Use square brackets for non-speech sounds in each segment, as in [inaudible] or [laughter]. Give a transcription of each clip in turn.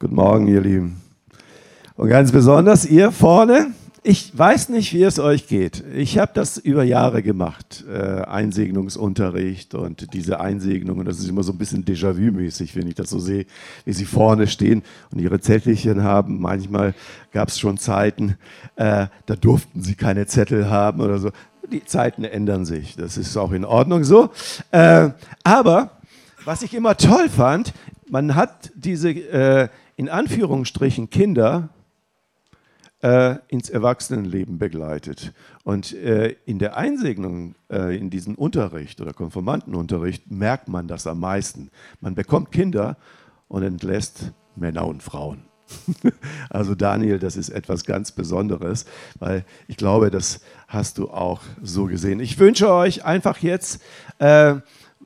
Guten Morgen, ihr Lieben. Und ganz besonders ihr vorne. Ich weiß nicht, wie es euch geht. Ich habe das über Jahre gemacht, äh, Einsegnungsunterricht und diese Einsegnungen. Das ist immer so ein bisschen Déjà-vu-mäßig, wenn ich das so sehe, wie sie vorne stehen und ihre Zettelchen haben. Manchmal gab es schon Zeiten, äh, da durften sie keine Zettel haben oder so. Die Zeiten ändern sich. Das ist auch in Ordnung so. Äh, aber was ich immer toll fand, man hat diese äh, in Anführungsstrichen Kinder äh, ins Erwachsenenleben begleitet. Und äh, in der Einsegnung, äh, in diesem Unterricht oder Konformantenunterricht, merkt man das am meisten. Man bekommt Kinder und entlässt Männer und Frauen. [laughs] also Daniel, das ist etwas ganz Besonderes, weil ich glaube, das hast du auch so gesehen. Ich wünsche euch einfach jetzt äh,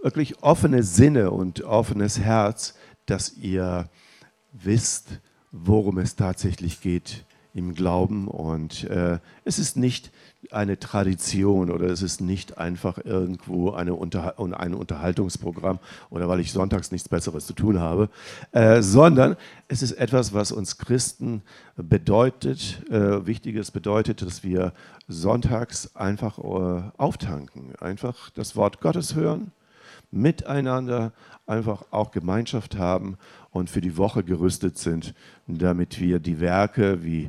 wirklich offene Sinne und offenes Herz, dass ihr wisst, worum es tatsächlich geht im Glauben. Und äh, es ist nicht eine Tradition oder es ist nicht einfach irgendwo eine Unter ein Unterhaltungsprogramm oder weil ich sonntags nichts Besseres zu tun habe, äh, sondern es ist etwas, was uns Christen bedeutet, äh, Wichtiges bedeutet, dass wir sonntags einfach äh, auftanken, einfach das Wort Gottes hören, miteinander einfach auch Gemeinschaft haben und für die Woche gerüstet sind, damit wir die Werke, wie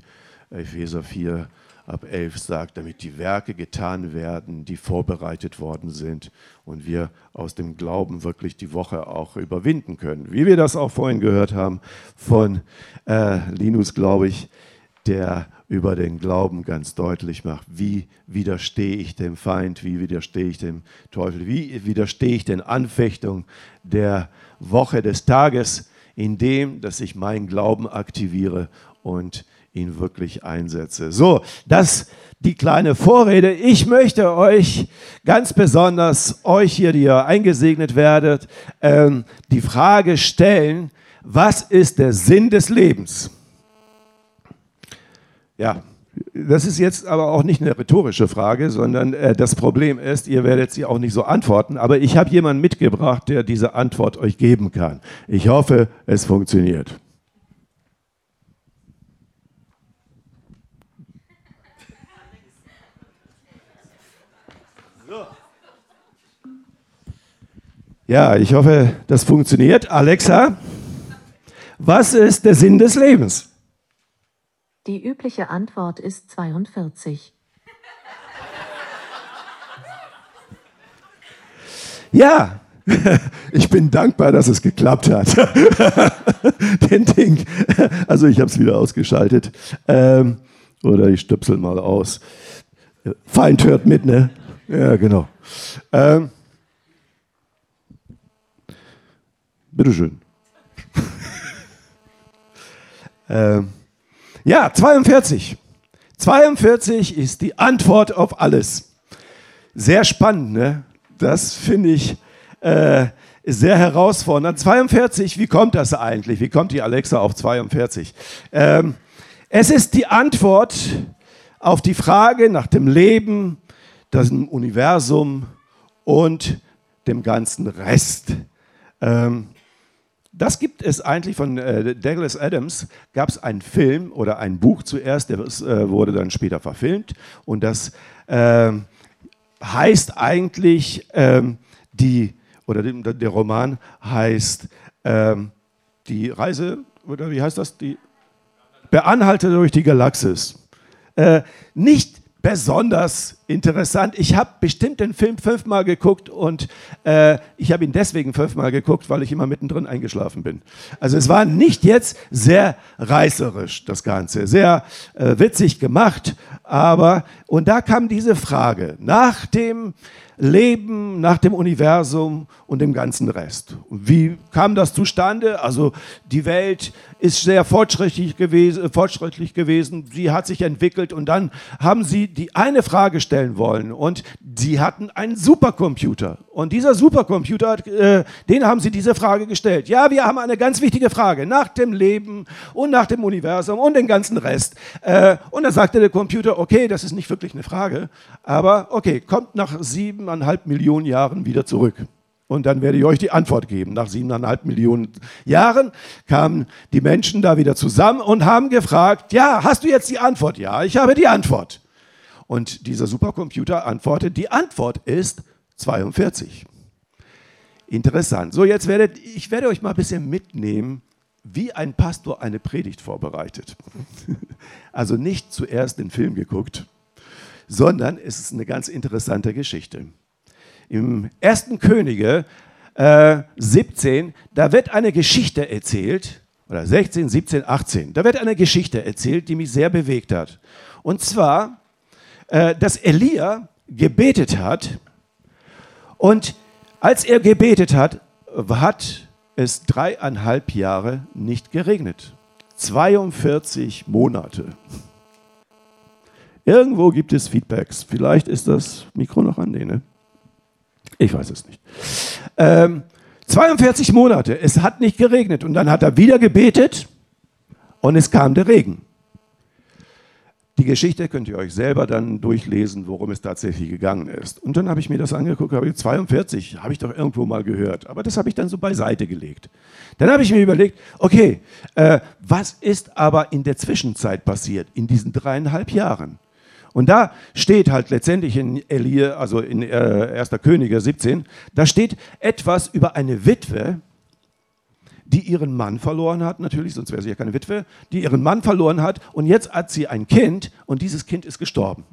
Epheser 4 ab 11 sagt, damit die Werke getan werden, die vorbereitet worden sind und wir aus dem Glauben wirklich die Woche auch überwinden können. Wie wir das auch vorhin gehört haben von äh, Linus, glaube ich, der über den Glauben ganz deutlich macht, wie widerstehe ich dem Feind, wie widerstehe ich dem Teufel, wie widerstehe ich den Anfechtungen der Woche, des Tages, indem, dass ich meinen Glauben aktiviere und ihn wirklich einsetze. So, das die kleine Vorrede. Ich möchte euch ganz besonders, euch hier, die ihr eingesegnet werdet, ähm, die Frage stellen, was ist der Sinn des Lebens? Ja, das ist jetzt aber auch nicht eine rhetorische Frage, sondern äh, das Problem ist, ihr werdet sie auch nicht so antworten, aber ich habe jemanden mitgebracht, der diese Antwort euch geben kann. Ich hoffe, es funktioniert. Ja, ich hoffe, das funktioniert. Alexa, was ist der Sinn des Lebens? Die übliche Antwort ist 42. Ja, [laughs] ich bin dankbar, dass es geklappt hat. [laughs] Den Ding. Also ich habe es wieder ausgeschaltet. Ähm, oder ich stöpsel mal aus. Feind hört mit, ne? Ja, genau. Ähm, bitteschön. [laughs] ähm, ja, 42. 42 ist die Antwort auf alles. Sehr spannend, ne? Das finde ich äh, sehr herausfordernd. 42, wie kommt das eigentlich? Wie kommt die Alexa auf 42? Ähm, es ist die Antwort auf die Frage nach dem Leben, dem Universum und dem ganzen Rest. Ähm, das gibt es eigentlich von äh, Douglas Adams, gab es einen Film oder ein Buch zuerst, der äh, wurde dann später verfilmt und das äh, heißt eigentlich ähm, die, oder der, der Roman heißt ähm, die Reise, oder wie heißt das? Die Beanhalte durch die Galaxis. Äh, nicht besonders interessant. Ich habe bestimmt den Film fünfmal geguckt und äh, ich habe ihn deswegen fünfmal geguckt, weil ich immer mittendrin eingeschlafen bin. Also es war nicht jetzt sehr reißerisch, das Ganze, sehr äh, witzig gemacht, aber und da kam diese Frage nach dem Leben nach dem Universum und dem ganzen Rest. Wie kam das zustande? Also die Welt ist sehr fortschrittlich gewesen, fortschrittlich gewesen, sie hat sich entwickelt und dann haben sie die eine Frage stellen wollen und sie hatten einen Supercomputer und dieser Supercomputer, äh, den haben sie diese Frage gestellt. Ja, wir haben eine ganz wichtige Frage nach dem Leben und nach dem Universum und dem ganzen Rest. Äh, und da sagte der Computer, okay, das ist nicht wirklich eine Frage, aber okay, kommt nach sieben siebeneinhalb Millionen Jahren wieder zurück. und dann werde ich euch die Antwort geben. Nach siebeneinhalb Millionen Jahren kamen die Menschen da wieder zusammen und haben gefragt, ja, hast du jetzt die Antwort? Ja, ich habe die Antwort. Und dieser Supercomputer antwortet, die Antwort ist 42. Interessant. So, jetzt werdet ich werde euch mal ein bisschen mitnehmen, wie ein Pastor eine Predigt vorbereitet. [laughs] Also nicht zuerst den Film geguckt, sondern es ist eine ganz interessante Geschichte. Im 1. Könige äh, 17, da wird eine Geschichte erzählt, oder 16, 17, 18, da wird eine Geschichte erzählt, die mich sehr bewegt hat. Und zwar, äh, dass Elia gebetet hat und als er gebetet hat, hat es dreieinhalb Jahre nicht geregnet. 42 Monate. Irgendwo gibt es Feedbacks. Vielleicht ist das Mikro noch an, nee, ne? Ich weiß es nicht. Ähm, 42 Monate, es hat nicht geregnet. Und dann hat er wieder gebetet und es kam der Regen. Die Geschichte könnt ihr euch selber dann durchlesen, worum es tatsächlich gegangen ist. Und dann habe ich mir das angeguckt, habe ich 42, habe ich doch irgendwo mal gehört. Aber das habe ich dann so beiseite gelegt. Dann habe ich mir überlegt, okay, äh, was ist aber in der Zwischenzeit passiert, in diesen dreieinhalb Jahren? Und da steht halt letztendlich in Elie, also in äh, 1. Könige 17, da steht etwas über eine Witwe, die ihren Mann verloren hat, natürlich, sonst wäre sie ja keine Witwe, die ihren Mann verloren hat und jetzt hat sie ein Kind und dieses Kind ist gestorben.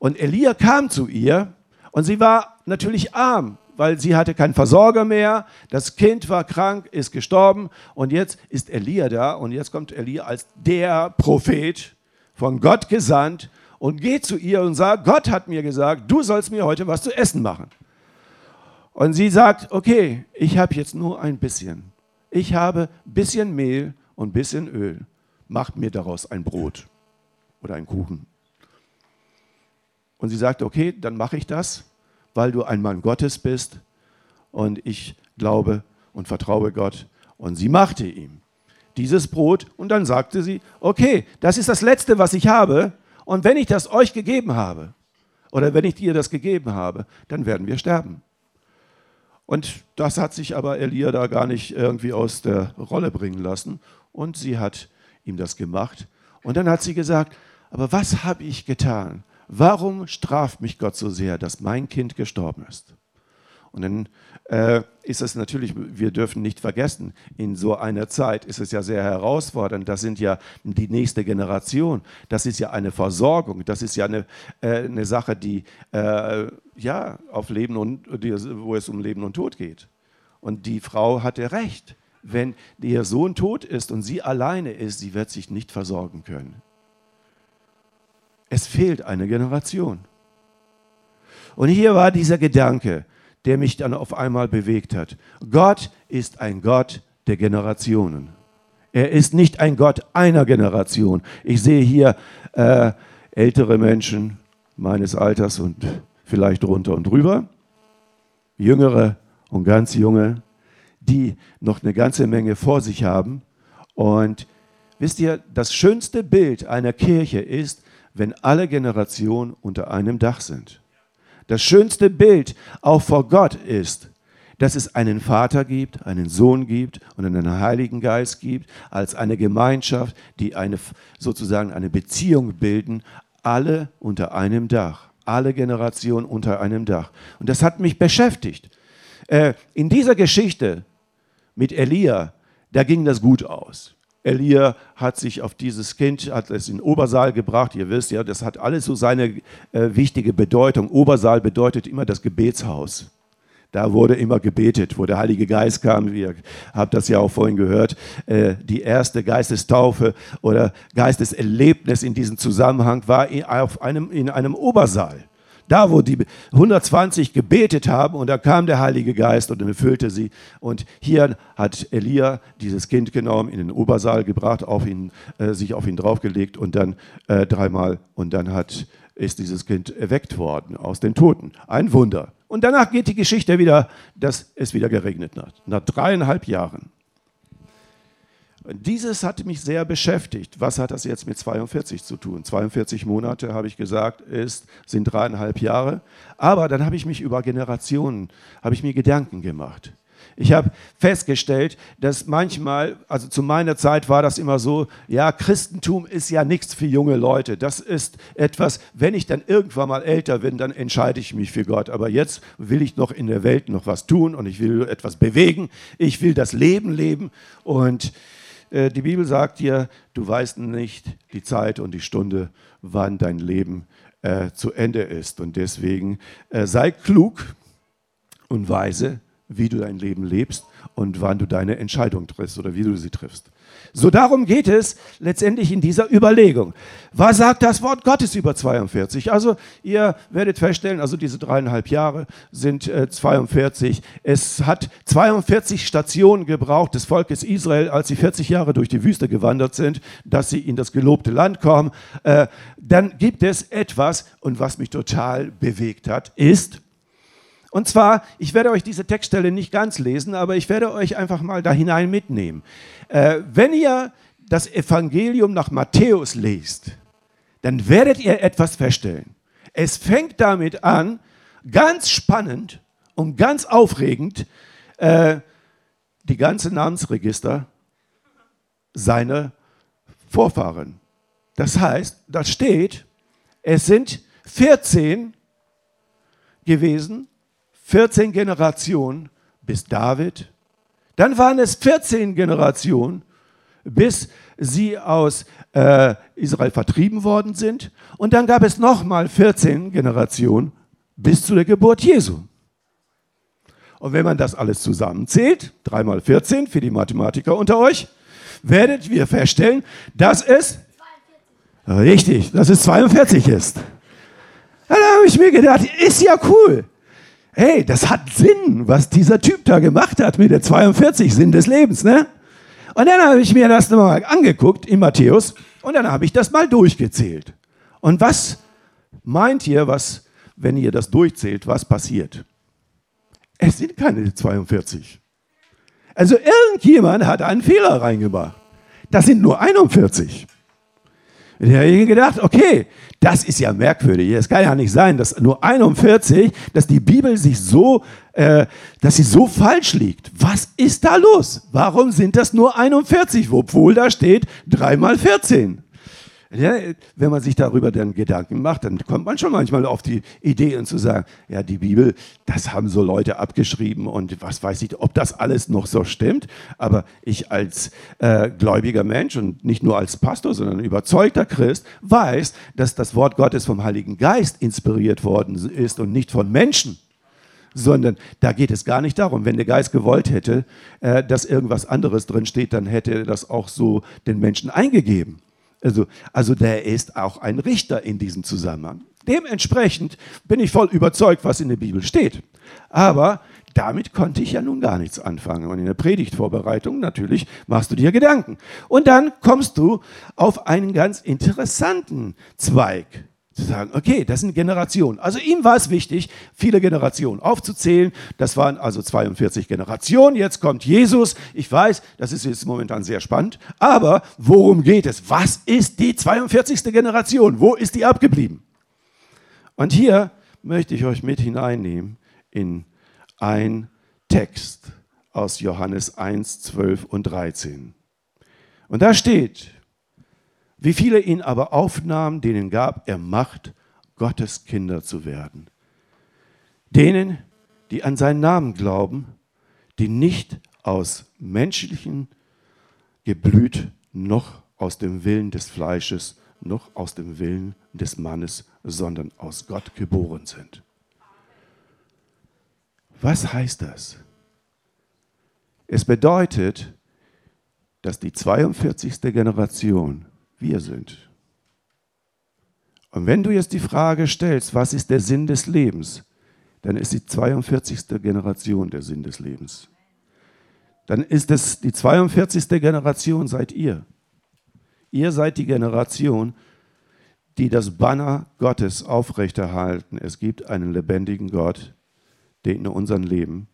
Und Elia kam zu ihr und sie war natürlich arm, weil sie hatte keinen Versorger mehr, das Kind war krank, ist gestorben und jetzt ist Elia da und jetzt kommt Elia als der Prophet von Gott gesandt und geht zu ihr und sagt, Gott hat mir gesagt, du sollst mir heute was zu essen machen. Und sie sagt, okay, ich habe jetzt nur ein bisschen. Ich habe ein bisschen Mehl und ein bisschen Öl. Macht mir daraus ein Brot oder einen Kuchen. Und sie sagt, okay, dann mache ich das, weil du ein Mann Gottes bist und ich glaube und vertraue Gott. Und sie machte ihm dieses Brot und dann sagte sie, okay, das ist das Letzte, was ich habe und wenn ich das euch gegeben habe oder wenn ich dir das gegeben habe, dann werden wir sterben. Und das hat sich aber Elia da gar nicht irgendwie aus der Rolle bringen lassen und sie hat ihm das gemacht und dann hat sie gesagt, aber was habe ich getan? Warum straft mich Gott so sehr, dass mein Kind gestorben ist? Und dann äh, ist es natürlich, wir dürfen nicht vergessen, in so einer Zeit ist es ja sehr herausfordernd. Das sind ja die nächste Generation. Das ist ja eine Versorgung. Das ist ja eine, äh, eine Sache, die äh, ja auf Leben und wo es um Leben und Tod geht. Und die Frau hatte recht. Wenn ihr Sohn tot ist und sie alleine ist, sie wird sich nicht versorgen können. Es fehlt eine Generation. Und hier war dieser Gedanke, der mich dann auf einmal bewegt hat. Gott ist ein Gott der Generationen. Er ist nicht ein Gott einer Generation. Ich sehe hier äh, ältere Menschen meines Alters und vielleicht drunter und drüber, jüngere und ganz junge, die noch eine ganze Menge vor sich haben. Und wisst ihr, das schönste Bild einer Kirche ist, wenn alle Generationen unter einem Dach sind. Das schönste Bild auch vor Gott ist, dass es einen Vater gibt, einen Sohn gibt und einen Heiligen Geist gibt, als eine Gemeinschaft, die eine, sozusagen eine Beziehung bilden, alle unter einem Dach, alle Generationen unter einem Dach. Und das hat mich beschäftigt. Äh, in dieser Geschichte mit Elia, da ging das gut aus. Elia hat sich auf dieses Kind, hat es in Obersaal gebracht. Ihr wisst ja, das hat alles so seine äh, wichtige Bedeutung. Obersaal bedeutet immer das Gebetshaus. Da wurde immer gebetet, wo der Heilige Geist kam. Ihr habt das ja auch vorhin gehört. Äh, die erste Geistestaufe oder Geisteserlebnis in diesem Zusammenhang war in, auf einem, in einem Obersaal. Da, wo die 120 gebetet haben und da kam der Heilige Geist und erfüllte sie. Und hier hat Elia dieses Kind genommen, in den Obersaal gebracht, auf ihn, äh, sich auf ihn draufgelegt und dann äh, dreimal und dann hat, ist dieses Kind erweckt worden aus den Toten. Ein Wunder. Und danach geht die Geschichte wieder, dass es wieder geregnet hat. Nach dreieinhalb Jahren. Dieses hat mich sehr beschäftigt. Was hat das jetzt mit 42 zu tun? 42 Monate, habe ich gesagt, ist, sind dreieinhalb Jahre. Aber dann habe ich mich über Generationen, habe ich mir Gedanken gemacht. Ich habe festgestellt, dass manchmal, also zu meiner Zeit war das immer so, ja, Christentum ist ja nichts für junge Leute. Das ist etwas, wenn ich dann irgendwann mal älter bin, dann entscheide ich mich für Gott. Aber jetzt will ich noch in der Welt noch was tun und ich will etwas bewegen. Ich will das Leben leben. Und die Bibel sagt dir, du weißt nicht die Zeit und die Stunde, wann dein Leben äh, zu Ende ist. Und deswegen äh, sei klug und weise wie du dein Leben lebst und wann du deine Entscheidung triffst oder wie du sie triffst. So darum geht es letztendlich in dieser Überlegung. Was sagt das Wort Gottes über 42? Also ihr werdet feststellen, also diese dreieinhalb Jahre sind äh, 42. Es hat 42 Stationen gebraucht des Volkes Israel, als sie 40 Jahre durch die Wüste gewandert sind, dass sie in das gelobte Land kommen. Äh, dann gibt es etwas, und was mich total bewegt hat, ist, und zwar, ich werde euch diese Textstelle nicht ganz lesen, aber ich werde euch einfach mal da hinein mitnehmen. Äh, wenn ihr das Evangelium nach Matthäus lest, dann werdet ihr etwas feststellen. Es fängt damit an, ganz spannend und ganz aufregend, äh, die ganze Namensregister seiner Vorfahren. Das heißt, da steht, es sind 14 gewesen, 14 Generationen bis David. Dann waren es 14 Generationen, bis sie aus äh, Israel vertrieben worden sind. Und dann gab es nochmal 14 Generationen bis zu der Geburt Jesu. Und wenn man das alles zusammenzählt, 3 mal 14 für die Mathematiker unter euch, werdet ihr feststellen, dass es 42. richtig, dass es 42 ist. Da habe ich mir gedacht, ist ja cool hey, das hat Sinn, was dieser Typ da gemacht hat mit der 42, Sinn des Lebens, ne? Und dann habe ich mir das nochmal angeguckt in Matthäus und dann habe ich das mal durchgezählt. Und was meint ihr, was, wenn ihr das durchzählt, was passiert? Es sind keine 42. Also irgendjemand hat einen Fehler reingemacht. Das sind nur 41. Da habe gedacht, okay, das ist ja merkwürdig. Es kann ja nicht sein, dass nur 41, dass die Bibel sich so, äh, dass sie so falsch liegt. Was ist da los? Warum sind das nur 41, obwohl da steht 3 mal 14? Ja, wenn man sich darüber dann Gedanken macht, dann kommt man schon manchmal auf die Idee zu sagen, ja, die Bibel, das haben so Leute abgeschrieben und was weiß ich, ob das alles noch so stimmt. Aber ich als äh, gläubiger Mensch und nicht nur als Pastor, sondern überzeugter Christ weiß, dass das Wort Gottes vom Heiligen Geist inspiriert worden ist und nicht von Menschen sondern da geht es gar nicht darum. Wenn der Geist gewollt hätte, äh, dass irgendwas anderes drin steht, dann hätte er das auch so den Menschen eingegeben. Also, also der ist auch ein Richter in diesem Zusammenhang. Dementsprechend bin ich voll überzeugt, was in der Bibel steht. Aber damit konnte ich ja nun gar nichts anfangen. Und in der Predigtvorbereitung natürlich machst du dir Gedanken. Und dann kommst du auf einen ganz interessanten Zweig zu sagen, okay, das sind Generationen. Also ihm war es wichtig, viele Generationen aufzuzählen. Das waren also 42 Generationen. Jetzt kommt Jesus. Ich weiß, das ist jetzt momentan sehr spannend. Aber worum geht es? Was ist die 42. Generation? Wo ist die abgeblieben? Und hier möchte ich euch mit hineinnehmen in ein Text aus Johannes 1, 12 und 13. Und da steht, wie viele ihn aber aufnahmen, denen gab er Macht, Gottes Kinder zu werden. Denen, die an seinen Namen glauben, die nicht aus menschlichen Geblüt noch aus dem Willen des Fleisches noch aus dem Willen des Mannes, sondern aus Gott geboren sind. Was heißt das? Es bedeutet, dass die 42. Generation wir sind. Und wenn du jetzt die Frage stellst, was ist der Sinn des Lebens, dann ist die 42. Generation der Sinn des Lebens. Dann ist es die 42. Generation seid ihr. Ihr seid die Generation, die das Banner Gottes aufrechterhalten. Es gibt einen lebendigen Gott, der in unserem Leben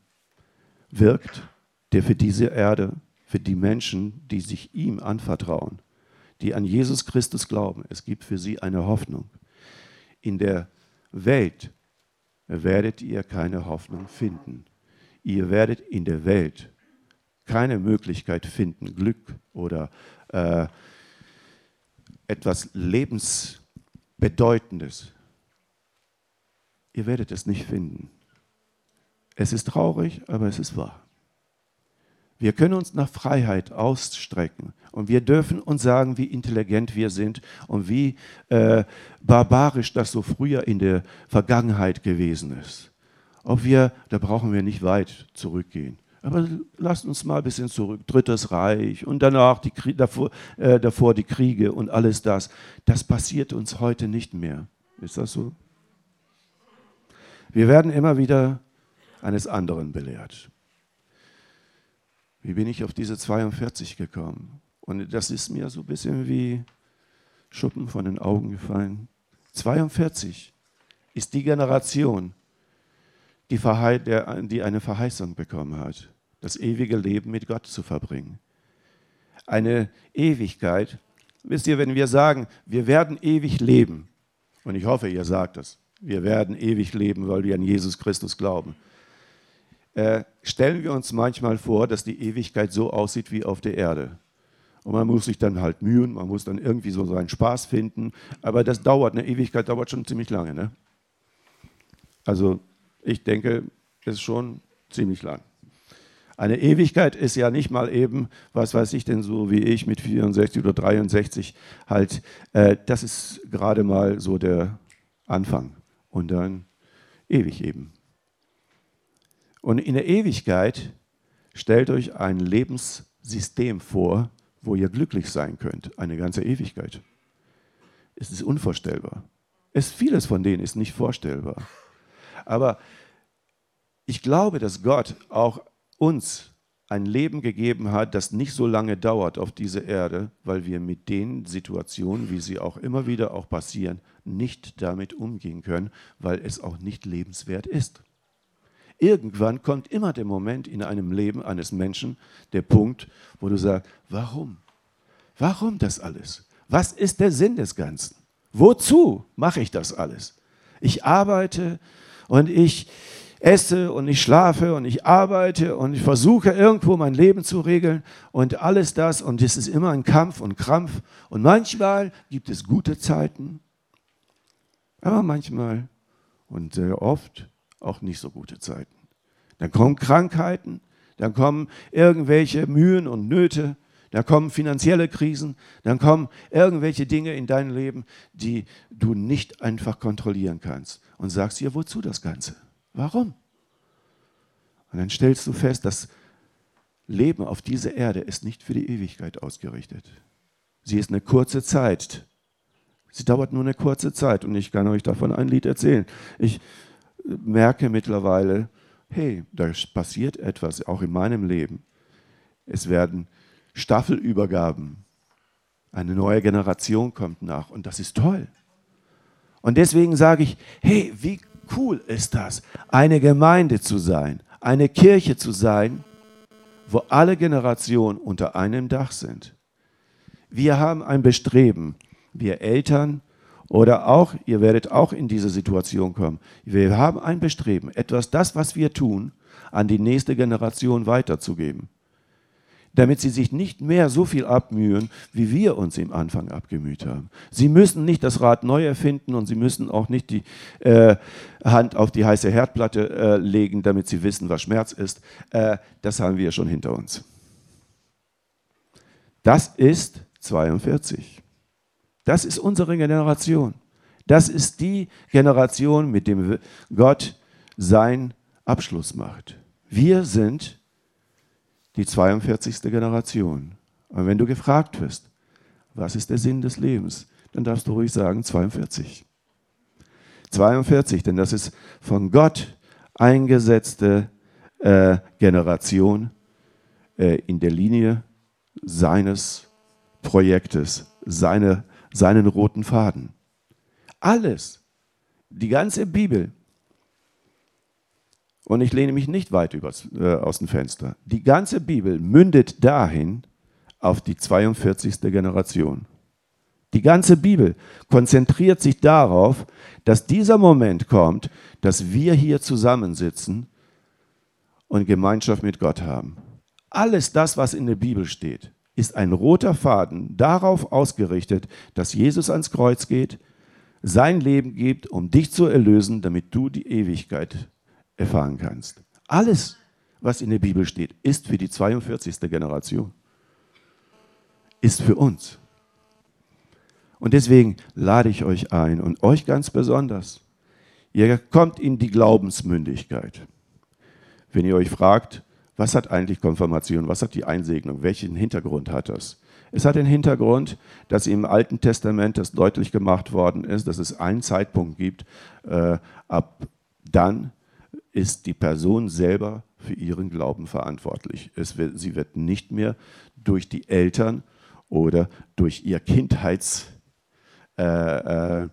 wirkt, der für diese Erde für die Menschen, die sich ihm anvertrauen, die an Jesus Christus glauben. Es gibt für sie eine Hoffnung. In der Welt werdet ihr keine Hoffnung finden. Ihr werdet in der Welt keine Möglichkeit finden, Glück oder äh, etwas Lebensbedeutendes. Ihr werdet es nicht finden. Es ist traurig, aber es ist wahr. Wir können uns nach Freiheit ausstrecken und wir dürfen uns sagen, wie intelligent wir sind und wie äh, barbarisch das so früher in der Vergangenheit gewesen ist. Ob wir, da brauchen wir nicht weit zurückgehen. Aber lasst uns mal ein bisschen zurück. Drittes Reich und danach die, davor, äh, davor die Kriege und alles das. Das passiert uns heute nicht mehr. Ist das so? Wir werden immer wieder eines anderen belehrt. Wie bin ich auf diese 42 gekommen? Und das ist mir so ein bisschen wie Schuppen von den Augen gefallen. 42 ist die Generation, die, die eine Verheißung bekommen hat, das ewige Leben mit Gott zu verbringen. Eine Ewigkeit. Wisst ihr, wenn wir sagen, wir werden ewig leben, und ich hoffe, ihr sagt das, wir werden ewig leben, weil wir an Jesus Christus glauben, äh, stellen wir uns manchmal vor, dass die Ewigkeit so aussieht wie auf der Erde. Und man muss sich dann halt mühen, man muss dann irgendwie so seinen Spaß finden. Aber das dauert, eine Ewigkeit dauert schon ziemlich lange. Ne? Also ich denke, es ist schon ziemlich lang. Eine Ewigkeit ist ja nicht mal eben, was weiß ich denn so wie ich mit 64 oder 63 halt, äh, das ist gerade mal so der Anfang und dann ewig eben. Und in der Ewigkeit stellt euch ein Lebenssystem vor, wo ihr glücklich sein könnt, eine ganze Ewigkeit. Es ist unvorstellbar. Es, vieles von denen ist nicht vorstellbar. Aber ich glaube, dass Gott auch uns ein Leben gegeben hat, das nicht so lange dauert auf dieser Erde, weil wir mit den Situationen, wie sie auch immer wieder auch passieren, nicht damit umgehen können, weil es auch nicht lebenswert ist. Irgendwann kommt immer der Moment in einem Leben eines Menschen, der Punkt, wo du sagst, warum? Warum das alles? Was ist der Sinn des Ganzen? Wozu mache ich das alles? Ich arbeite und ich esse und ich schlafe und ich arbeite und ich versuche irgendwo mein Leben zu regeln und alles das und es ist immer ein Kampf und Krampf und manchmal gibt es gute Zeiten, aber manchmal und sehr oft auch nicht so gute Zeiten. Dann kommen Krankheiten, dann kommen irgendwelche Mühen und Nöte, dann kommen finanzielle Krisen, dann kommen irgendwelche Dinge in dein Leben, die du nicht einfach kontrollieren kannst. Und sagst dir, wozu das Ganze? Warum? Und dann stellst du fest, das Leben auf dieser Erde ist nicht für die Ewigkeit ausgerichtet. Sie ist eine kurze Zeit. Sie dauert nur eine kurze Zeit und ich kann euch davon ein Lied erzählen. Ich merke mittlerweile, hey, da passiert etwas, auch in meinem Leben. Es werden Staffelübergaben. Eine neue Generation kommt nach und das ist toll. Und deswegen sage ich, hey, wie cool ist das, eine Gemeinde zu sein, eine Kirche zu sein, wo alle Generationen unter einem Dach sind. Wir haben ein Bestreben, wir Eltern, oder auch, ihr werdet auch in diese Situation kommen. Wir haben ein Bestreben, etwas, das, was wir tun, an die nächste Generation weiterzugeben. Damit sie sich nicht mehr so viel abmühen, wie wir uns im Anfang abgemüht haben. Sie müssen nicht das Rad neu erfinden und sie müssen auch nicht die äh, Hand auf die heiße Herdplatte äh, legen, damit sie wissen, was Schmerz ist. Äh, das haben wir schon hinter uns. Das ist 42. Das ist unsere Generation. Das ist die Generation, mit dem Gott seinen Abschluss macht. Wir sind die 42. Generation. Und wenn du gefragt wirst, was ist der Sinn des Lebens, dann darfst du ruhig sagen 42. 42, denn das ist von Gott eingesetzte äh, Generation äh, in der Linie seines Projektes, seine seinen roten Faden. Alles, die ganze Bibel. Und ich lehne mich nicht weit übers, äh, aus dem Fenster. Die ganze Bibel mündet dahin auf die 42. Generation. Die ganze Bibel konzentriert sich darauf, dass dieser Moment kommt, dass wir hier zusammensitzen und Gemeinschaft mit Gott haben. Alles das, was in der Bibel steht, ist ein roter Faden darauf ausgerichtet, dass Jesus ans Kreuz geht, sein Leben gibt, um dich zu erlösen, damit du die Ewigkeit erfahren kannst. Alles, was in der Bibel steht, ist für die 42. Generation, ist für uns. Und deswegen lade ich euch ein und euch ganz besonders. Ihr kommt in die Glaubensmündigkeit. Wenn ihr euch fragt, was hat eigentlich Konfirmation, was hat die Einsegnung, welchen Hintergrund hat das? Es hat den Hintergrund, dass im Alten Testament das deutlich gemacht worden ist, dass es einen Zeitpunkt gibt, äh, ab dann ist die Person selber für ihren Glauben verantwortlich. Wird, sie wird nicht mehr durch die Eltern oder durch ihr Kindheits äh, äh,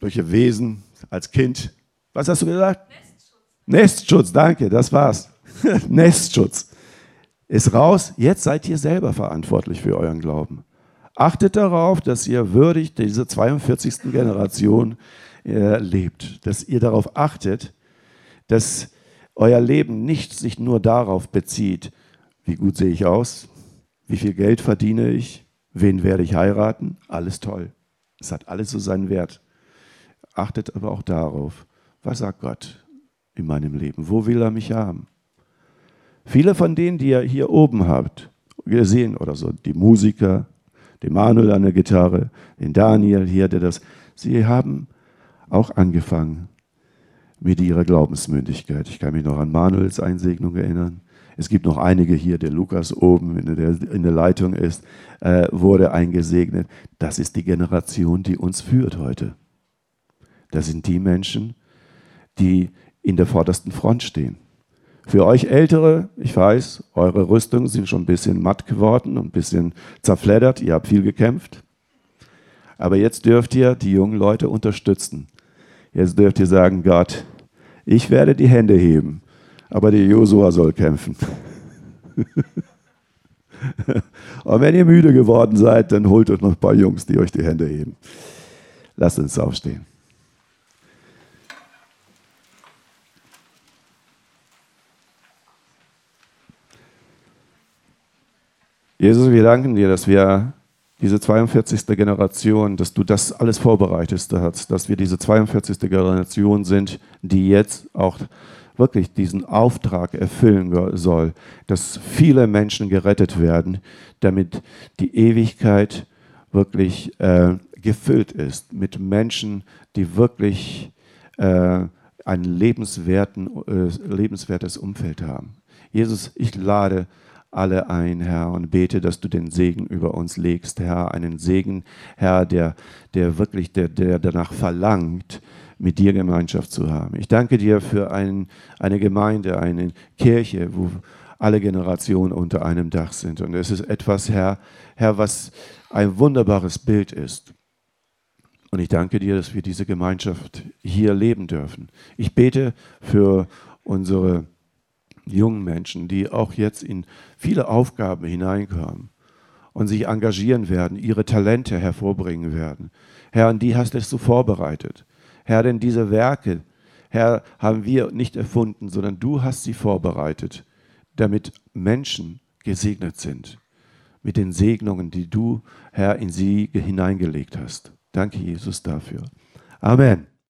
durch ihr Wesen als Kind. Was hast du gesagt? Nestschutz, danke, das war's. [laughs] Nestschutz. Ist raus, jetzt seid ihr selber verantwortlich für euren Glauben. Achtet darauf, dass ihr würdig diese 42. Generation äh, lebt, dass ihr darauf achtet, dass euer Leben nicht sich nur darauf bezieht, wie gut sehe ich aus, wie viel Geld verdiene ich, Wen werde ich heiraten? Alles toll. Es hat alles so seinen Wert. Achtet aber auch darauf, was sagt Gott in meinem Leben? Wo will er mich haben? Viele von denen, die ihr hier oben habt, gesehen oder so, die Musiker, den Manuel an der Gitarre, den Daniel hier, der das, sie haben auch angefangen mit ihrer Glaubensmündigkeit. Ich kann mich noch an Manuels Einsegnung erinnern. Es gibt noch einige hier, der Lukas oben der, in der Leitung ist, äh, wurde eingesegnet. Das ist die Generation, die uns führt heute. Das sind die Menschen, die in der vordersten Front stehen. Für euch Ältere, ich weiß, eure Rüstungen sind schon ein bisschen matt geworden und ein bisschen zerfleddert. Ihr habt viel gekämpft. Aber jetzt dürft ihr die jungen Leute unterstützen. Jetzt dürft ihr sagen, Gott, ich werde die Hände heben aber der Josua soll kämpfen. [laughs] Und wenn ihr müde geworden seid, dann holt euch noch ein paar Jungs, die euch die Hände heben. Lasst uns aufstehen. Jesus, wir danken dir, dass wir diese 42. Generation, dass du das alles vorbereitet hast, dass wir diese 42. Generation sind, die jetzt auch wirklich diesen Auftrag erfüllen soll, dass viele Menschen gerettet werden, damit die Ewigkeit wirklich äh, gefüllt ist mit Menschen, die wirklich äh, ein lebenswerten, äh, lebenswertes Umfeld haben. Jesus, ich lade alle ein, Herr, und bete, dass du den Segen über uns legst, Herr, einen Segen, Herr, der, der wirklich, der, der danach verlangt, mit dir Gemeinschaft zu haben. Ich danke dir für ein, eine Gemeinde, eine Kirche, wo alle Generationen unter einem Dach sind. Und es ist etwas, Herr, Herr, was ein wunderbares Bild ist. Und ich danke dir, dass wir diese Gemeinschaft hier leben dürfen. Ich bete für unsere jungen Menschen, die auch jetzt in viele Aufgaben hineinkommen und sich engagieren werden, ihre Talente hervorbringen werden. Herr, und die hast du vorbereitet. Herr, denn diese Werke, Herr, haben wir nicht erfunden, sondern du hast sie vorbereitet, damit Menschen gesegnet sind mit den Segnungen, die du, Herr, in sie hineingelegt hast. Danke, Jesus, dafür. Amen.